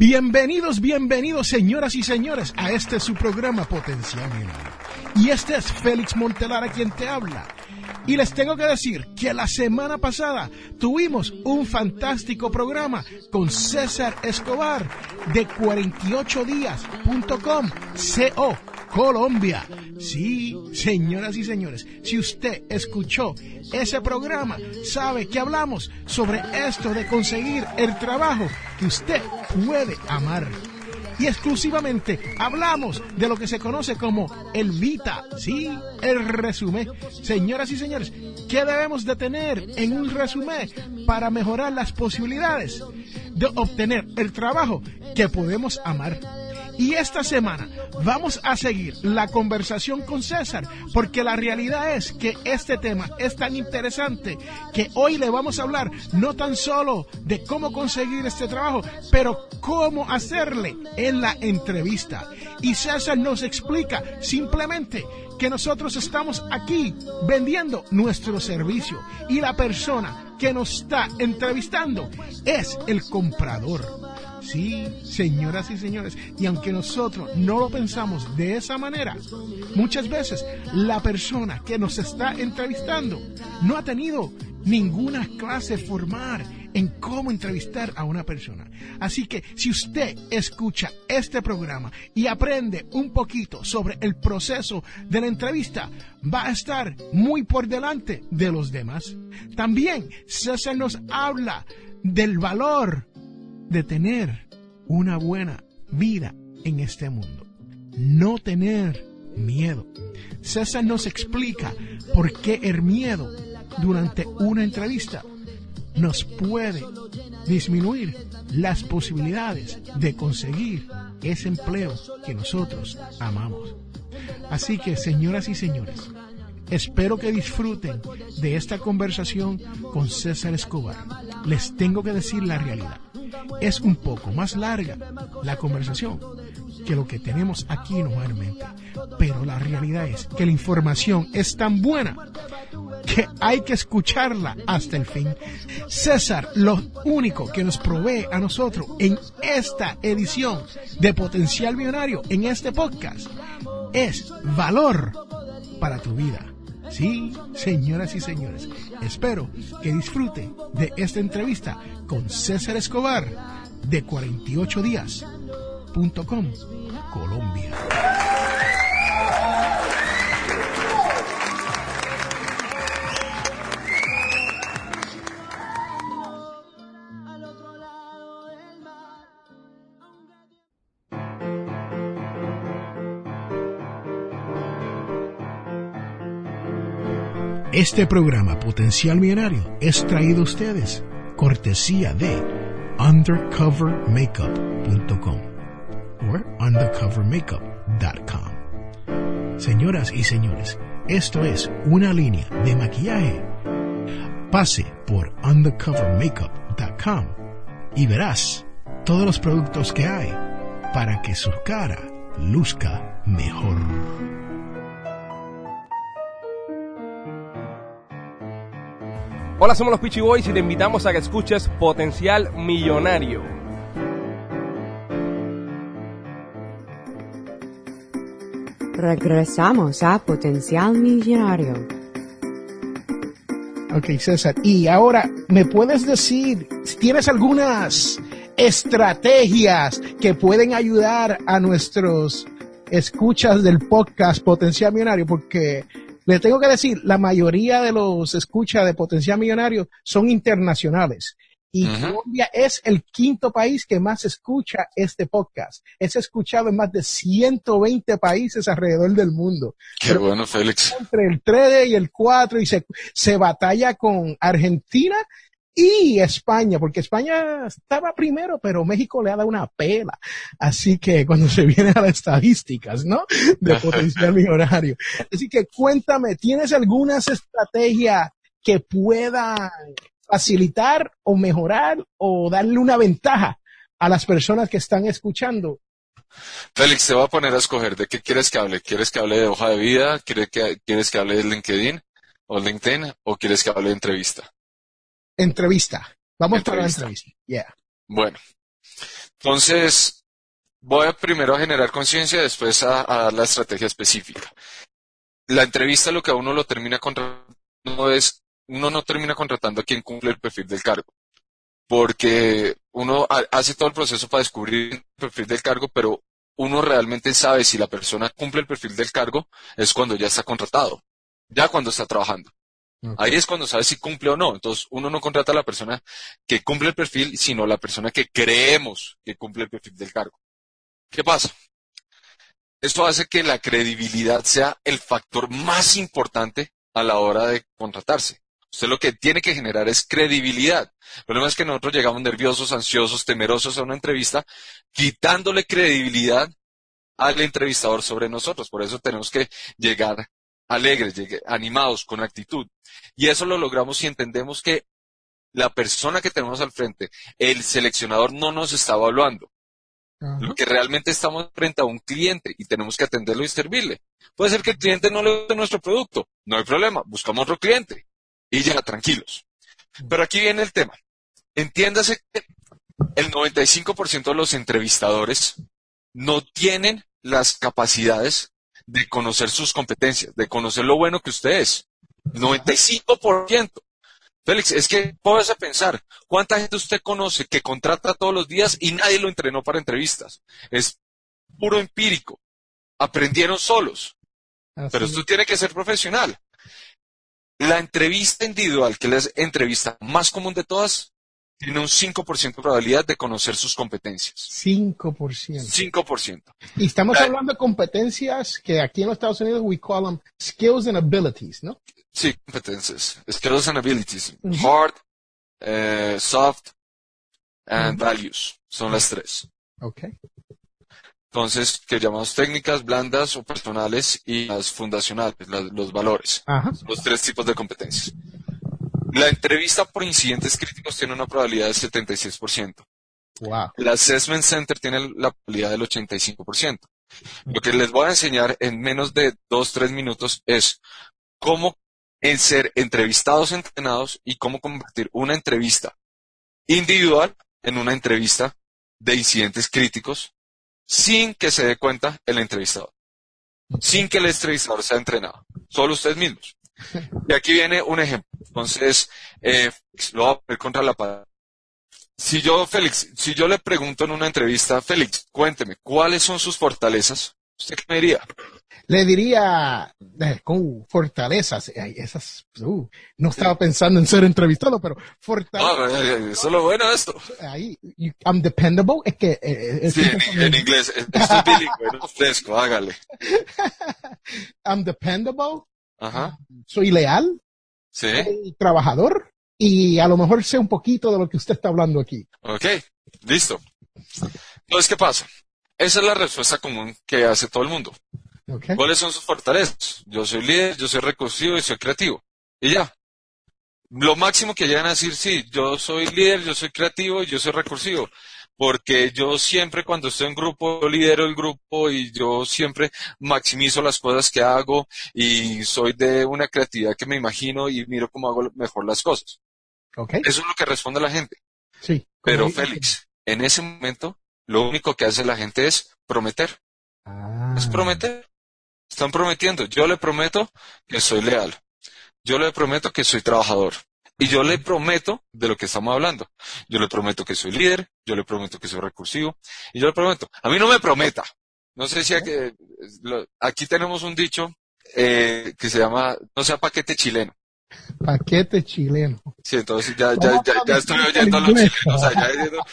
Bienvenidos, bienvenidos señoras y señores a este su programa Potencial. Y este es Félix Montelara quien te habla. Y les tengo que decir que la semana pasada tuvimos un fantástico programa con César Escobar de 48días.com, CO Colombia. Sí, señoras y señores, si usted escuchó ese programa, sabe que hablamos sobre esto de conseguir el trabajo que usted puede amar. Y exclusivamente hablamos de lo que se conoce como el Vita, sí, el resumen. Señoras y señores, ¿qué debemos de tener en un resumen para mejorar las posibilidades de obtener el trabajo que podemos amar? Y esta semana vamos a seguir la conversación con César, porque la realidad es que este tema es tan interesante que hoy le vamos a hablar no tan solo de cómo conseguir este trabajo, pero cómo hacerle en la entrevista. Y César nos explica simplemente que nosotros estamos aquí vendiendo nuestro servicio y la persona que nos está entrevistando es el comprador. Sí, señoras y señores, y aunque nosotros no lo pensamos de esa manera, muchas veces la persona que nos está entrevistando no ha tenido ninguna clase formal en cómo entrevistar a una persona. Así que si usted escucha este programa y aprende un poquito sobre el proceso de la entrevista, va a estar muy por delante de los demás. También César nos habla del valor de tener una buena vida en este mundo. No tener miedo. César nos explica por qué el miedo durante una entrevista nos puede disminuir las posibilidades de conseguir ese empleo que nosotros amamos. Así que, señoras y señores, espero que disfruten de esta conversación con César Escobar. Les tengo que decir la realidad es un poco más larga la conversación que lo que tenemos aquí normalmente. Pero la realidad es que la información es tan buena que hay que escucharla hasta el fin. César, lo único que nos provee a nosotros en esta edición de Potencial Millonario, en este podcast, es valor para tu vida. Sí, señoras y señores, espero que disfruten de esta entrevista con César Escobar de 48días.com, Colombia. Este programa Potencial Millonario es traído a ustedes cortesía de undercovermakeup.com o undercovermakeup.com. Señoras y señores, esto es una línea de maquillaje. Pase por undercovermakeup.com y verás todos los productos que hay para que su cara luzca mejor. Hola, somos los Peachy Boys y te invitamos a que escuches Potencial Millonario. Regresamos a Potencial Millonario. Ok, César. Y ahora, ¿me puedes decir si tienes algunas estrategias que pueden ayudar a nuestros escuchas del podcast Potencial Millonario, porque le tengo que decir, la mayoría de los escuchas de Potencial Millonario son internacionales. Y Colombia es el quinto país que más escucha este podcast. Es escuchado en más de 120 países alrededor del mundo. Qué bueno, Félix. Entre el 3 y el 4 y se, se batalla con Argentina y España, porque España estaba primero, pero México le ha dado una pela. Así que cuando se viene a las estadísticas, ¿no? De potencial millonario. Así que cuéntame, ¿tienes algunas estrategias que puedan facilitar o mejorar o darle una ventaja a las personas que están escuchando. Félix, te va a poner a escoger de qué quieres que hable. ¿Quieres que hable de hoja de vida? ¿Quieres que, quieres que hable de LinkedIn o LinkedIn? ¿O quieres que hable de entrevista? Entrevista. Vamos para la entrevista. Yeah. Bueno, entonces voy a primero a generar conciencia, después a, a, dar la estrategia específica. La entrevista lo que a uno lo termina con no es uno no termina contratando a quien cumple el perfil del cargo. Porque uno hace todo el proceso para descubrir el perfil del cargo, pero uno realmente sabe si la persona cumple el perfil del cargo es cuando ya está contratado, ya cuando está trabajando. Ahí es cuando sabe si cumple o no. Entonces, uno no contrata a la persona que cumple el perfil, sino a la persona que creemos que cumple el perfil del cargo. ¿Qué pasa? Esto hace que la credibilidad sea el factor más importante a la hora de contratarse. Usted lo que tiene que generar es credibilidad. El problema es que nosotros llegamos nerviosos, ansiosos, temerosos a una entrevista, quitándole credibilidad al entrevistador sobre nosotros. Por eso tenemos que llegar alegres, animados, con actitud. Y eso lo logramos si entendemos que la persona que tenemos al frente, el seleccionador, no nos está evaluando. Lo que realmente estamos frente a un cliente y tenemos que atenderlo y servirle. Puede ser que el cliente no le guste nuestro producto. No hay problema. Buscamos otro cliente y ya tranquilos. Pero aquí viene el tema. Entiéndase que el 95% de los entrevistadores no tienen las capacidades de conocer sus competencias, de conocer lo bueno que usted es. 95%. Félix, es que puedes pensar, ¿cuánta gente usted conoce que contrata todos los días y nadie lo entrenó para entrevistas? Es puro empírico. Aprendieron solos. Pero esto tiene que ser profesional. La entrevista individual, que es la entrevista más común de todas, tiene un 5% de probabilidad de conocer sus competencias. 5%. 5%. Y estamos hablando de competencias que aquí en los Estados Unidos we call them skills and abilities, ¿no? Sí, competencias. Skills and abilities. Hard, eh, soft, and values. Son las tres. Okay. Entonces, que llamamos técnicas blandas o personales y las fundacionales, los valores. Los tres tipos de competencias. La entrevista por incidentes críticos tiene una probabilidad del 76%. Wow. La Assessment Center tiene la probabilidad del 85%. Lo que les voy a enseñar en menos de dos, tres minutos es cómo ser entrevistados entrenados y cómo convertir una entrevista individual en una entrevista de incidentes críticos sin que se dé cuenta el entrevistador, sin que el entrevistador sea entrenado, solo ustedes mismos. Y aquí viene un ejemplo. Entonces, eh, lo voy a poner contra la pared. Si yo, Félix, si yo le pregunto en una entrevista, Félix, cuénteme, ¿cuáles son sus fortalezas? ¿Usted qué me diría? Le diría, eh, con fortalezas, esas, uh, no estaba pensando en ser entrevistado, pero fortalezas. No, eh, eh, eso es lo bueno de esto. Ahí, I'm dependable, es que... Eh, sí, en, en, inglés, estoy bilingüe, no fresco, hágale. I'm dependable. Ajá. Soy leal. Sí. Soy trabajador. Y a lo mejor sé un poquito de lo que usted está hablando aquí. Ok, listo. Entonces, ¿qué pasa? Esa es la respuesta común que hace todo el mundo. ¿Cuáles son sus fortalezas? Yo soy líder, yo soy recursivo y soy creativo. Y ya. Lo máximo que llegan a decir, sí, yo soy líder, yo soy creativo y yo soy recursivo. Porque yo siempre cuando estoy en grupo, lidero el grupo y yo siempre maximizo las cosas que hago y soy de una creatividad que me imagino y miro cómo hago mejor las cosas. Okay. Eso es lo que responde la gente. Sí. Pero Félix, en ese momento, lo único que hace la gente es prometer. Ah. Es prometer. Están prometiendo. Yo le prometo que soy leal. Yo le prometo que soy trabajador. Y yo le prometo de lo que estamos hablando. Yo le prometo que soy líder. Yo le prometo que soy recursivo. Y yo le prometo. A mí no me prometa. No sé si lo- aquí tenemos un dicho eh, que se llama no sea paquete chileno. Paquete chileno. Sí, entonces ya, ya, ya, ya estoy oyendo a los chilenos allá diciendo,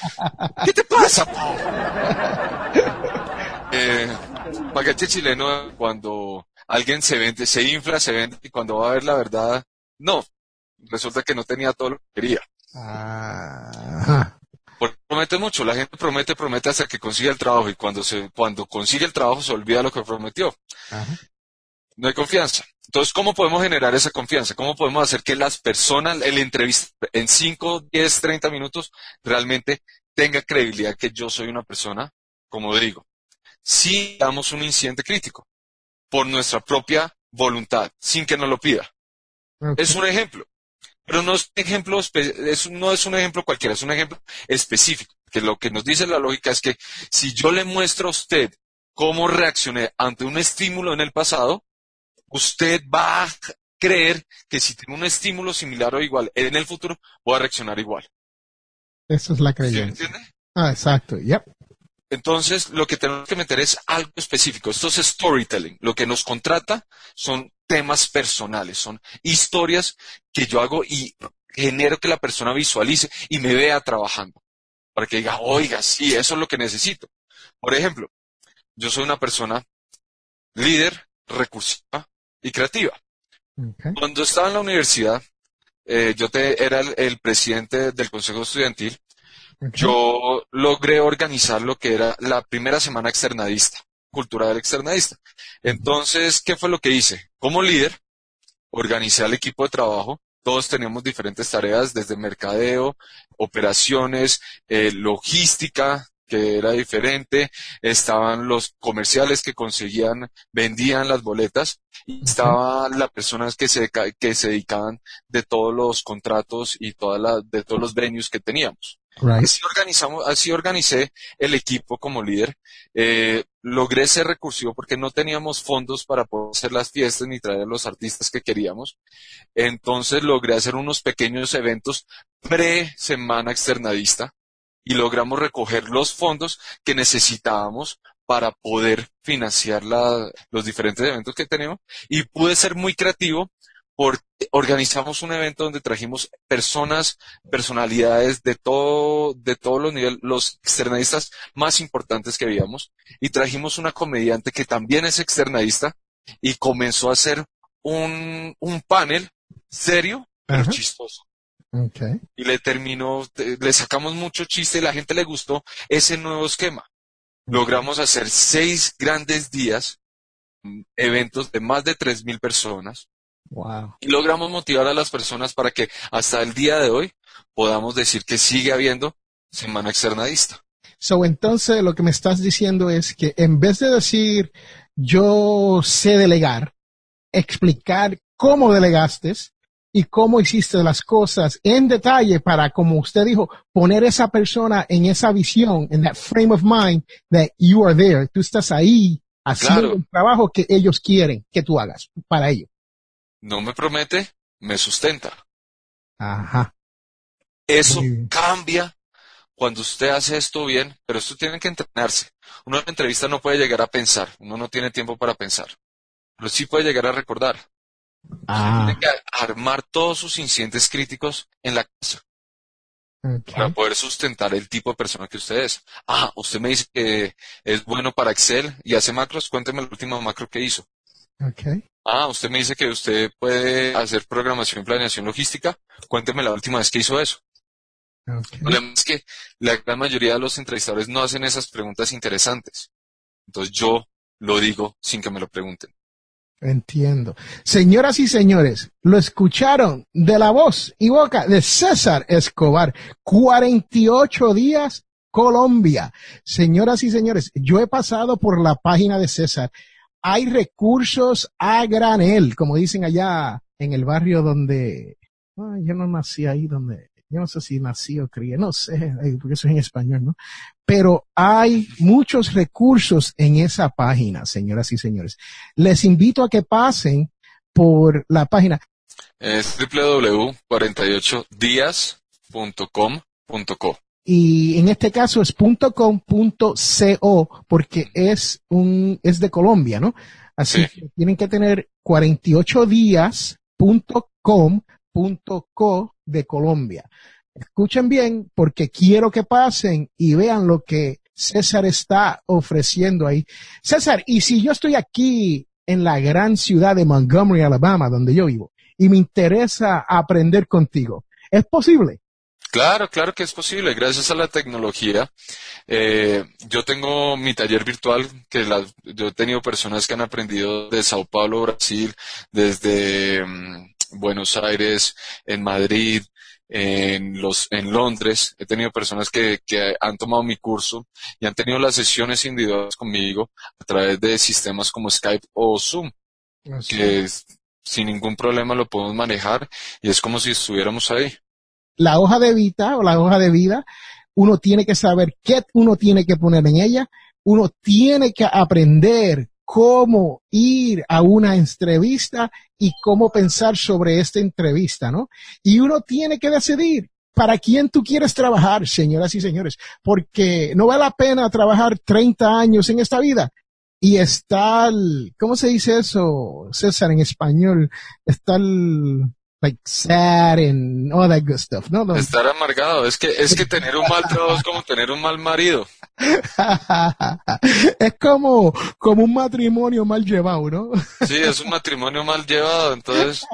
¿qué te pasa, po? Eh, paquete chileno cuando alguien se vende, se infla, se vende y cuando va a ver la verdad, no, resulta que no tenía todo lo que quería. Ajá. Porque promete mucho, la gente promete, promete hasta que consigue el trabajo y cuando se, cuando consigue el trabajo se olvida lo que prometió. Ajá. No hay confianza. Entonces, ¿cómo podemos generar esa confianza? ¿Cómo podemos hacer que las personas, el entrevista en 5, 10, 30 minutos, realmente tenga credibilidad que yo soy una persona, como digo, si damos un incidente crítico, por nuestra propia voluntad, sin que nos lo pida? Es un ejemplo. Pero no es un ejemplo, es, no es un ejemplo cualquiera, es un ejemplo específico. Que lo que nos dice la lógica es que si yo le muestro a usted cómo reaccioné ante un estímulo en el pasado, usted va a creer que si tiene un estímulo similar o igual en el futuro, voy a reaccionar igual. Esa es la ¿Sí me creencia. entiende? Ah, exacto. Yep. Entonces, lo que tenemos que meter es algo específico. Esto es storytelling. Lo que nos contrata son temas personales, son historias que yo hago y genero que la persona visualice y me vea trabajando. Para que diga, oiga, sí, eso es lo que necesito. Por ejemplo, yo soy una persona líder, recursiva y creativa. Okay. Cuando estaba en la universidad, eh, yo te, era el, el presidente del consejo estudiantil Okay. yo logré organizar lo que era la primera semana externadista, cultural externadista. Entonces, ¿qué fue lo que hice? Como líder, organicé al equipo de trabajo. Todos teníamos diferentes tareas, desde mercadeo, operaciones, eh, logística, que era diferente, estaban los comerciales que conseguían, vendían las boletas, y estaban las personas que se, que se dedicaban de todos los contratos y toda la, de todos los venues que teníamos. Right. Así organizamos, así organicé el equipo como líder. Eh, logré ser recursivo porque no teníamos fondos para poder hacer las fiestas ni traer a los artistas que queríamos. Entonces logré hacer unos pequeños eventos pre-semana externadista y logramos recoger los fondos que necesitábamos para poder financiar la- los diferentes eventos que tenemos. Y pude ser muy creativo porque organizamos un evento donde trajimos personas personalidades de todo, de todos los niveles, los externadistas más importantes que habíamos, y trajimos una comediante que también es externadista, y comenzó a hacer un, un panel serio, pero Ajá. chistoso. Okay. Y le terminó, te- le sacamos mucho chiste y la gente le gustó ese nuevo esquema. Logramos hacer seis grandes días, mm, eventos de más de tres mil personas, Wow. y logramos motivar a las personas para que hasta el día de hoy podamos decir que sigue habiendo semana externadista. So, entonces lo que me estás diciendo es que en vez de decir yo sé delegar, explicar cómo delegaste y cómo hiciste las cosas en detalle para, como usted dijo, poner esa persona en esa visión, en that frame of mind that you are there. Tú estás ahí haciendo Claro. el trabajo que ellos quieren que tú hagas para ellos. No me promete, me sustenta. Ajá. Eso cambia cuando usted hace esto bien, pero esto tiene que entrenarse. Uno en la entrevista no puede llegar a pensar, uno no tiene tiempo para pensar, pero sí puede llegar a recordar. Ah, Tiene que armar todos sus incidentes críticos en la casa para poder sustentar el tipo de persona que usted es. Ah, usted me dice que es bueno para Excel y hace macros, cuénteme la última macro que hizo. Okay. Ah, usted me dice que usted puede hacer programación y planeación logística, cuénteme la última vez que hizo eso. Okay. El problema es que la gran mayoría de los entrevistadores no hacen esas preguntas interesantes. Entonces yo lo digo sin que me lo pregunten. Entiendo. Señoras y señores, lo escucharon de la voz y boca de César Escobar. 48 días Colombia. Señoras y señores, yo he pasado por la página de César. Hay recursos a granel, como dicen allá en el barrio donde, ah, yo no nací ahí donde, yo no sé si nací o crié, no sé, eh, porque eso es en español, ¿no? Pero hay muchos recursos en esa página, señoras y señores. Les invito a que pasen por la página. Es www.48días.com.co. y en este caso es .com.co porque es un es de Colombia, ¿no? Así Sí. que tienen que tener 48 días .com.co de Colombia. Escuchen bien porque quiero que pasen y vean lo que César está ofreciendo ahí. César, y si yo estoy aquí en la gran ciudad de Montgomery, Alabama, donde yo vivo, y me interesa aprender contigo, ¿es posible? Claro, claro que es posible. Gracias a la tecnología, eh, yo tengo mi taller virtual, que yo he tenido personas que han aprendido de Sao Paulo, Brasil, desde mm, Buenos Aires, en Madrid, en los, en Londres. He tenido personas que, que han tomado mi curso y han tenido las sesiones individuales conmigo a través de sistemas como Skype o Zoom, que es- sin ningún problema lo podemos manejar y es como si estuviéramos ahí. la hoja de vida o la hoja de vida, uno tiene que saber qué uno tiene que poner en ella, uno tiene que aprender cómo ir a una entrevista y cómo pensar sobre esta entrevista, ¿no? Y uno tiene que decidir para quién tú quieres trabajar, señoras y señores, porque no vale la pena trabajar 30 años en esta vida y estar, ¿cómo se dice eso, César, en español? Estar like sad and all that good stuff, ¿no? Estar amargado, es que, es que tener un mal trabajo es como tener un mal marido. es como, como un matrimonio mal llevado, ¿no? Sí, es un matrimonio mal llevado, entonces,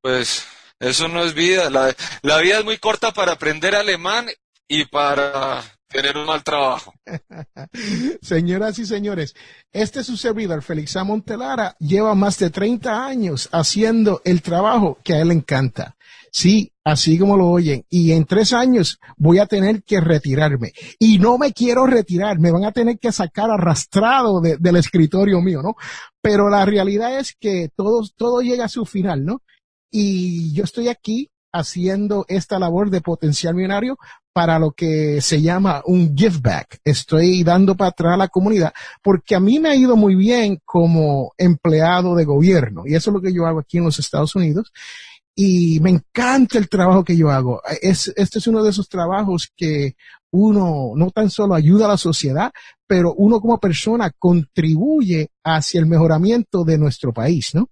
pues, eso no es vida. La, la vida es muy corta para aprender alemán y para tener un mal trabajo. Señoras y señores, este es su servidor, Félix. Montelara, lleva más de 30 años haciendo el trabajo que a él encanta. Sí, así como lo oyen. Y en tres años voy a tener que retirarme. Y no me quiero retirar, me van a tener que sacar arrastrado de- del escritorio mío, ¿no? Pero la realidad es que todo, todo llega a su final, ¿no? Y yo estoy aquí haciendo esta labor de potencial millonario para lo que se llama un give back. Estoy dando para atrás a la comunidad porque a mí me ha ido muy bien como empleado de gobierno y eso es lo que yo hago aquí en los Estados Unidos y me encanta el trabajo que yo hago. Es, este es uno de esos trabajos que uno no tan solo ayuda a la sociedad, pero uno como persona contribuye hacia el mejoramiento de nuestro país, ¿no?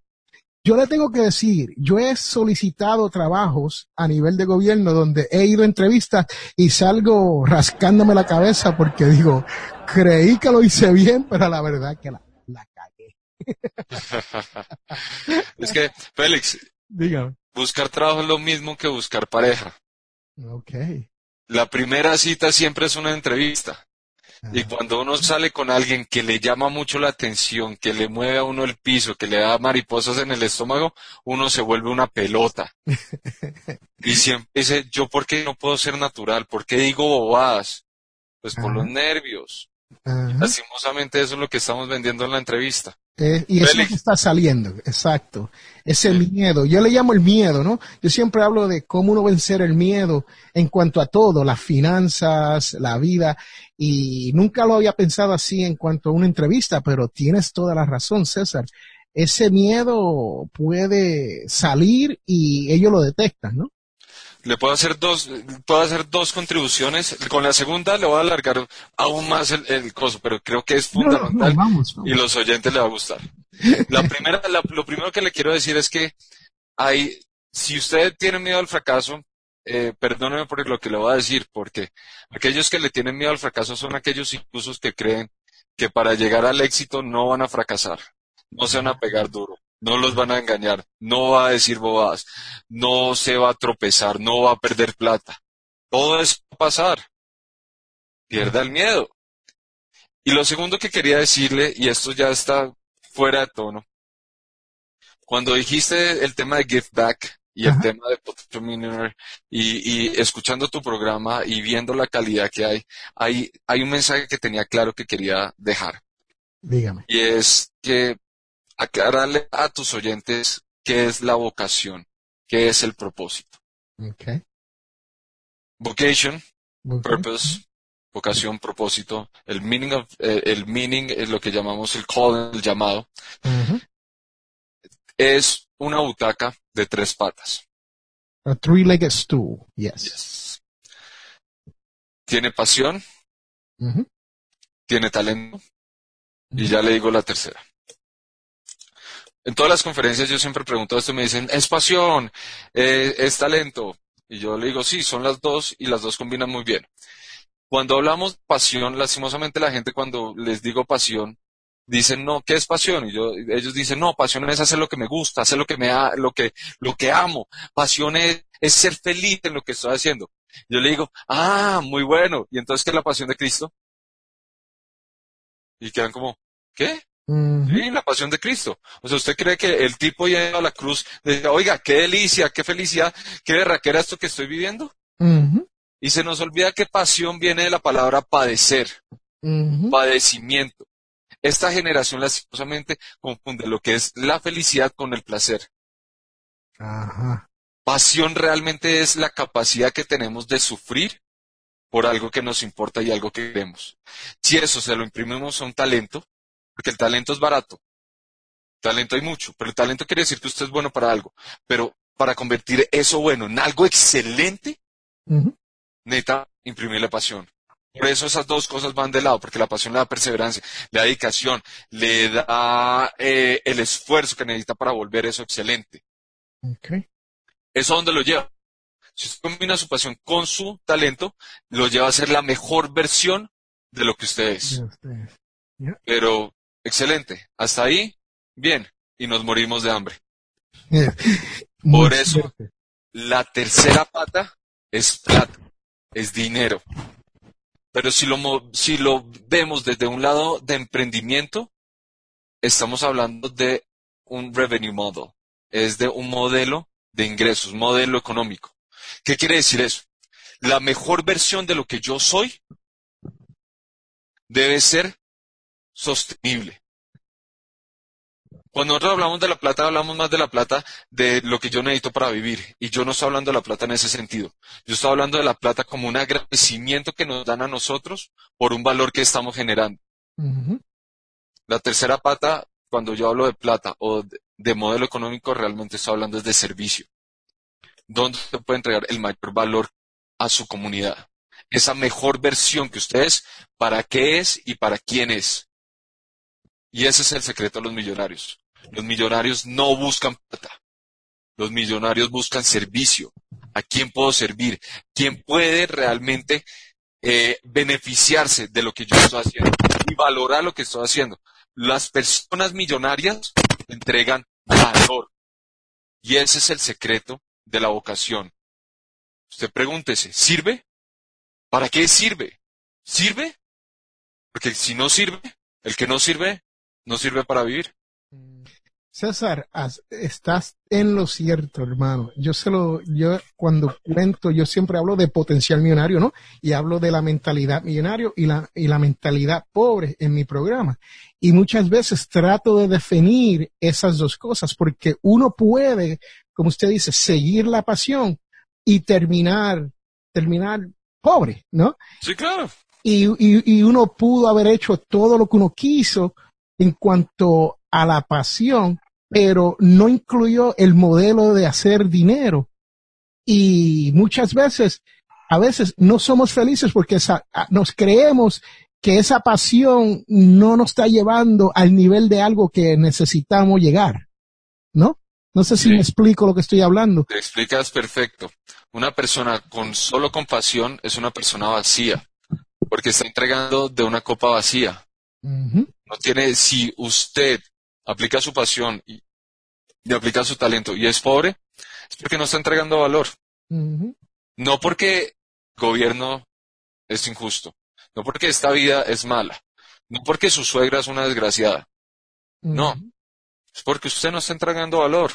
Yo le tengo que decir, yo he solicitado trabajos a nivel de gobierno donde he ido a entrevistas y salgo rascándome la cabeza porque digo, creí que lo hice bien, pero la verdad que la, la cagué. Es que, Félix, Dígame. buscar trabajo es lo mismo que buscar pareja. Ok. La primera cita siempre es una entrevista. Y cuando uno sale con alguien que le llama mucho la atención, que le mueve a uno el piso, que le da mariposas en el estómago, uno se vuelve una pelota. Y siempre dice, ¿yo por qué no puedo ser natural? ¿Por qué digo bobadas? Pues por Ajá. los nervios. Ajá. Lastimosamente eso es lo que estamos vendiendo en la entrevista. Eh, y eso que está saliendo, exacto. Ese miedo, yo le llamo el miedo, ¿no? Yo siempre hablo de cómo uno vencer el miedo en cuanto a todo, las finanzas, la vida, y nunca lo había pensado así en cuanto a una entrevista, pero tienes toda la razón, César. Ese miedo puede salir y ellos lo detectan, ¿no? Le puedo hacer dos, puedo hacer dos contribuciones. Con la segunda le voy a alargar aún más el, el coso, pero creo que es No, no, no, fundamental vamos, vamos. y los oyentes le va a gustar. La primera, la- lo primero que le quiero decir es que hay, si usted tiene miedo al fracaso, eh, perdóneme por lo que le voy a decir, porque aquellos que le tienen miedo al fracaso son aquellos incluso que creen que para llegar al éxito no van a fracasar, no se van a pegar duro, no los van a engañar, no va a decir bobadas, no se va a tropezar, no va a perder plata. Todo eso va a pasar. Pierda el miedo. Y lo segundo que quería decirle, y esto ya está fuera de tono, cuando dijiste el tema de Give Back y el Ajá. tema de Potential Millionaire y, y escuchando tu programa y viendo la calidad que hay, hay, hay un mensaje que tenía claro que quería dejar. Dígame. Y es que aclararle a tus oyentes qué es la vocación, qué es el propósito. Okay. Vocation, Ok. purpose, vocación, propósito, el meaning of, eh, el meaning es lo que llamamos el call, el llamado, Ujú. es una butaca de tres patas. A three-legged stool. Yes. tiene pasión, Ujú. tiene talento, y ya le digo la tercera. En todas las conferencias yo siempre pregunto esto me dicen, es pasión, eh, es talento. Y yo le digo, sí, son las dos y las dos combinan muy bien. Cuando hablamos pasión, lastimosamente la gente cuando les digo pasión, dicen, no, ¿qué es pasión? Y yo, ellos dicen, no, pasión es hacer lo que me gusta, hacer lo que me lo que, lo que amo. Pasión es, es ser feliz en lo que estoy haciendo. Yo le digo, ah, muy bueno. ¿Y entonces qué es la pasión de Cristo? Y quedan como, ¿qué? Sí, la pasión de Cristo. O sea, ¿usted cree que el tipo yendo a la cruz decía, oiga, qué delicia, qué felicidad, qué berraquera esto que estoy viviendo? Y se nos olvida que pasión viene de la palabra padecer, padecimiento. Esta generación lastimosamente confunde lo que es la felicidad con el placer. Ajá. Pasión realmente es la capacidad que tenemos de sufrir por algo que nos importa y algo que queremos. Si eso se lo imprimimos a un talento, porque el talento es barato, talento hay mucho, pero el talento quiere decir que usted es bueno para algo, pero para convertir eso bueno en algo excelente, Ujú. necesita imprimirle pasión. Por eso esas dos cosas van de lado, porque la pasión le da perseverancia, le da dedicación, le da eh, el esfuerzo que necesita para volver eso excelente. Ok. ¿Eso a dónde lo lleva? Si usted combina su pasión con su talento, lo lleva a ser la mejor versión de lo que usted es. Pero, excelente. Hasta ahí, bien. Y nos morimos de hambre. Por eso- fuerte. La tercera pata es plata, es dinero. Pero si lo, si lo vemos desde un lado de emprendimiento, estamos hablando de un revenue model, es de un modelo de ingresos, modelo económico. ¿Qué quiere decir eso? La mejor versión de lo que yo soy debe ser sostenible. Cuando nosotros hablamos de la plata, hablamos más de la plata de lo que yo necesito para vivir. Y yo no estoy hablando de la plata en ese sentido. Yo estoy hablando de la plata como un agradecimiento que nos dan a nosotros por un valor que estamos generando. La tercera pata, cuando yo hablo de plata o de, de modelo económico, realmente estoy hablando es de servicio. ¿Dónde usted puede entregar el mayor valor a su comunidad? Esa mejor versión que usted es, para qué es y para quién es. Y ese es el secreto de los millonarios. Los millonarios no buscan plata. Los millonarios buscan servicio. ¿A quién puedo servir? ¿Quién puede realmente eh, beneficiarse de lo que yo estoy haciendo y valorar lo que estoy haciendo? Las personas millonarias entregan valor. Y ese es el secreto de la vocación. Usted pregúntese, ¿sirve? ¿Para qué sirve? ¿Sirve? Porque si no sirve, el que no sirve, no sirve para vivir. César, has- estás en lo cierto, hermano. Yo se lo, yo cuando cuento, yo siempre hablo de potencial millonario, ¿no? Y hablo de la mentalidad millonario y la, y la mentalidad pobre en mi programa. Y muchas veces trato de definir esas dos cosas, porque uno puede, como usted dice, seguir la pasión y terminar, terminar pobre, ¿no? Sí, claro. y, y, y uno pudo haber hecho todo lo que uno quiso en cuanto a la pasión, pero no incluyó el modelo de hacer dinero. Y muchas veces, a veces no somos felices porque nos creemos que esa pasión no nos está llevando al nivel de algo que necesitamos llegar, ¿no? No sé si Sí. me explico lo que estoy hablando. Te explicas perfecto. Una persona con solo compasión es una persona vacía, porque está entregando de una copa vacía. No tiene, si usted aplica su pasión y, y aplica su talento y es pobre, es porque no está entregando valor. No porque el gobierno es injusto, no porque esta vida es mala, no porque su suegra es una desgraciada, No. es porque usted no está entregando valor.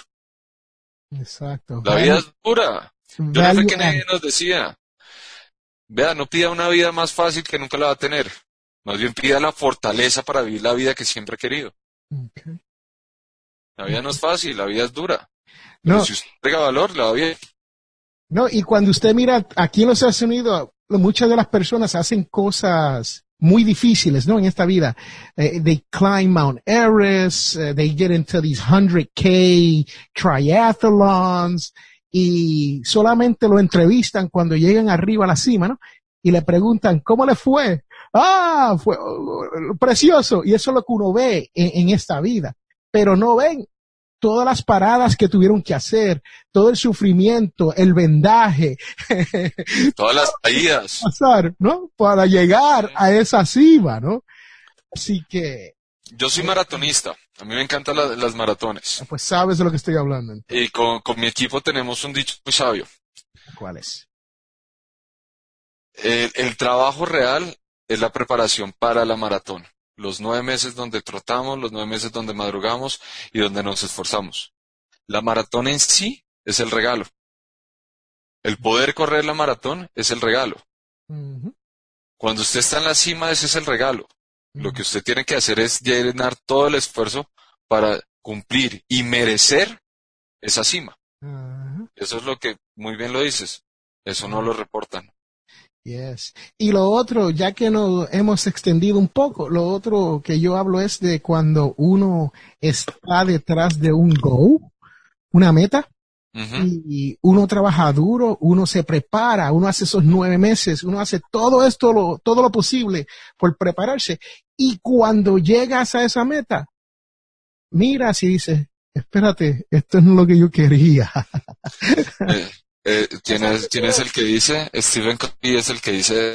Exacto. La vida es dura. Yo no sé qué nadie nos decía. Vea, no pida una vida más fácil que nunca la va a tener. Más bien pida la fortaleza para vivir la vida que siempre ha querido. La vida no es fácil, la vida es dura. Pero No, si usted entrega valor, la va bien. no, y cuando usted mira aquí en los Estados Unidos, muchas de las personas hacen cosas muy difíciles, ¿no? En esta vida. Eh, they climb Mount Everest, eh, they get into these 100K triathlons y solamente lo entrevistan cuando llegan arriba a la cima, ¿no? y le preguntan, ¿cómo le fue? Ah, fue precioso. Y eso es lo que uno ve en, esta vida. Pero no ven todas las paradas que tuvieron que hacer, todo el sufrimiento, el vendaje. Todas las caídas. ¿no? Para llegar a esa cima, ¿no? Así que... Yo soy maratonista. A mí me encantan las maratones. Pues sabes de lo que estoy hablando. Y con, con mi equipo tenemos un dicho muy sabio. ¿Cuál es? El, trabajo real es la preparación para la maratón. Los nueve meses donde trotamos, los nueve meses donde madrugamos y donde nos esforzamos. La maratón en sí es el regalo. El poder correr la maratón es el regalo. Cuando usted está en la cima, ese es el regalo. Lo que usted tiene que hacer es llenar todo el esfuerzo para cumplir y merecer esa cima. Eso es lo que muy bien lo dices. Eso no lo reportan. Yes. Y lo otro, ya que nos hemos extendido un poco, lo otro que yo hablo es de cuando uno está detrás de un goal, una meta, y uno trabaja duro, uno se prepara, uno hace esos nueve meses, uno hace todo esto, lo, todo lo posible por prepararse. Y cuando llegas a esa meta, miras y dices, espérate, esto no es lo que yo quería. Eh, ¿tienes, tienes el que dice, Stephen Covey es el que dice,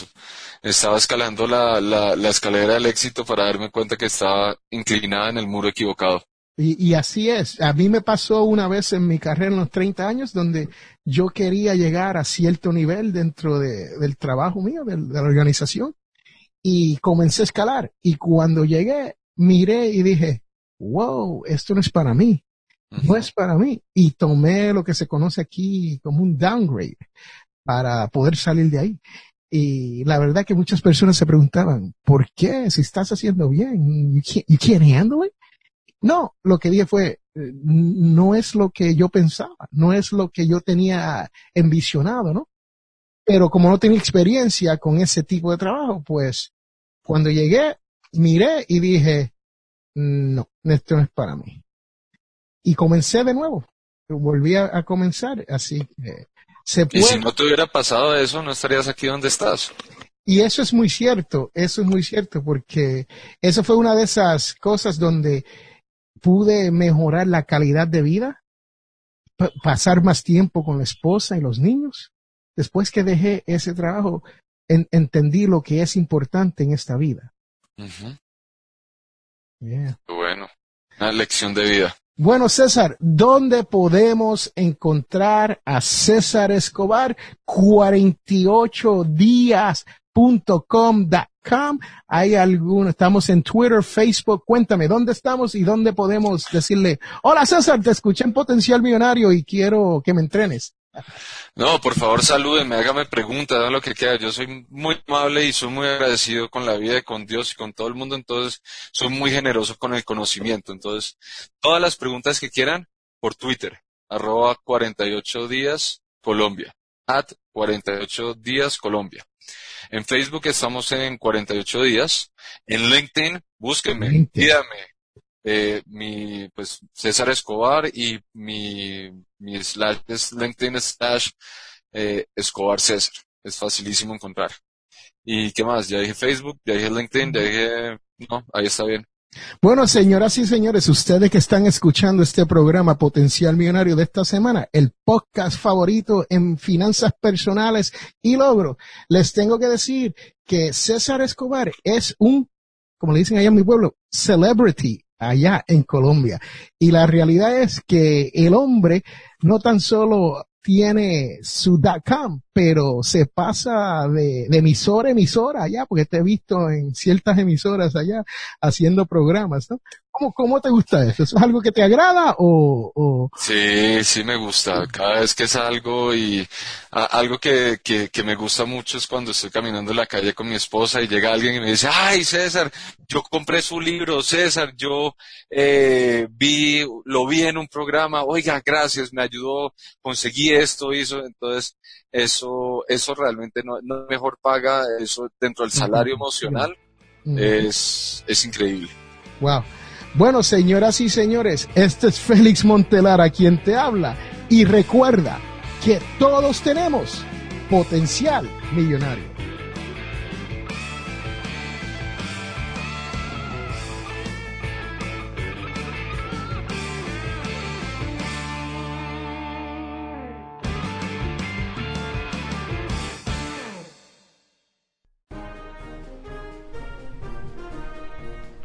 estaba escalando la, la, la, escalera del éxito para darme cuenta que estaba inclinada en el muro equivocado. Y, y, así es. A mí me pasó una vez en mi carrera en los 30 años donde yo quería llegar a cierto nivel dentro de, del trabajo mío, de, de la organización, y comencé a escalar. Y cuando llegué, miré y dije, wow, esto no es para mí no es para mí. Y tomé lo que se conoce aquí como un downgrade para poder salir de ahí. Y la verdad que muchas personas se preguntaban, ¿por qué? Si estás haciendo bien, ¿you can't, handle it? No, lo que dije fue, no es lo que yo pensaba, no es lo que yo tenía envisionado, ¿no? Pero como no tenía experiencia con ese tipo de trabajo, pues cuando llegué, miré y dije, no, esto no es para mí y comencé de nuevo. Volví a, comenzar, así que se puede. Y si no te hubiera pasado eso, no estarías aquí donde estás. Y eso es muy cierto, eso es muy cierto, porque eso fue una de esas cosas donde pude mejorar la calidad de vida, pasar más tiempo con la esposa y los niños. Después que dejé ese trabajo, entendí lo que es importante en esta vida. Bueno, una lección de vida. Bueno, César, ¿dónde podemos encontrar a César Escobar? 48días.com.com. Hay alguno, estamos en Twitter, Facebook. Cuéntame, ¿dónde estamos y dónde podemos decirle, hola César, te escuché en Potencial Millonario y quiero que me entrenes? No, por favor salúdenme, hágame preguntas, hagan lo que quiera. Yo soy muy amable y soy muy agradecido con la vida con Dios y con todo el mundo, entonces soy muy generoso con el conocimiento. Entonces, todas las preguntas que quieran por Twitter, arroba 48 días Colombia, at 48 días Colombia. En Facebook estamos en 48 días. En LinkedIn, búsquenme, pídame, eh, mi, pues, César Escobar y mi, mi slash es LinkedIn slash eh, Escobar César. Es facilísimo encontrar. ¿Y qué más? Ya dije Facebook, ya dije LinkedIn, ya dije, no, ahí está bien. Bueno, señoras y señores, ustedes que están escuchando este programa Potencial Millonario de esta semana, el podcast favorito en finanzas personales y logro, les tengo que decir que César Escobar es un, como le dicen allá en mi pueblo, celebrity allá en Colombia. Y la realidad es que el hombre no tan solo tiene su .com, pero se pasa de, emisora a emisora allá, porque te he visto en ciertas emisoras allá haciendo programas, ¿no? ¿Cómo, cómo te gusta eso? ¿Es algo que te agrada o, Sí, sí me gusta. Cada vez que salgo y algo que, que, que, me gusta mucho es cuando estoy caminando en la calle con mi esposa y llega alguien y me dice, ay César, yo compré su libro, César, yo eh, vi, lo vi en un programa, oiga, gracias, me ayudó, conseguí esto, hizo, entonces eso, eso realmente no, no mejor paga, eso dentro del salario emocional es, es increíble. Wow. Bueno, señoras y señores, este es Félix Montelar a quien te habla y recuerda que todos tenemos potencial millonario.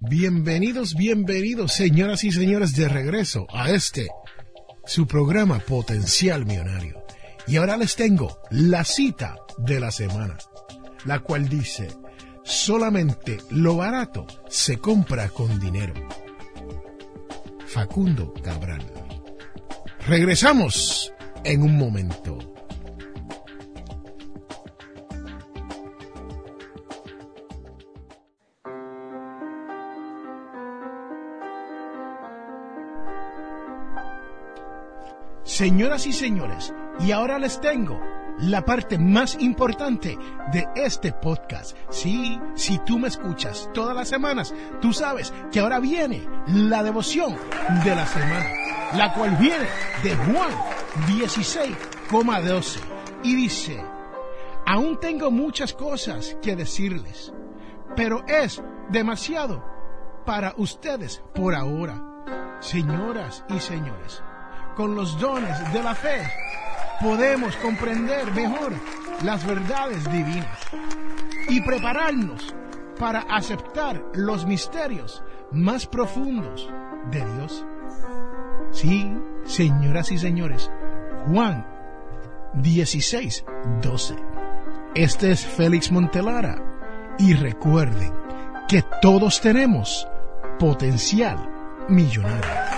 Bienvenidos, bienvenidos, señoras y señores, de regreso a este, su programa Potencial Millonario. Y ahora les tengo la cita de la semana, la cual dice, solamente lo barato se compra con dinero. Facundo Cabral. Regresamos en un momento. Señoras y señores, y ahora les tengo la parte más importante de este podcast. Sí, si tú me escuchas todas las semanas, tú sabes que ahora viene la devoción de la semana, la cual viene de Juan 16,12 y dice, aún tengo muchas cosas que decirles, pero es demasiado para ustedes por ahora. Señoras y señores, con los dones de la fe, podemos comprender mejor las verdades divinas y prepararnos para aceptar los misterios más profundos de Dios. Sí, señoras y señores, Juan 16, 12. Este es Félix Montelara y recuerden que todos tenemos potencial millonario.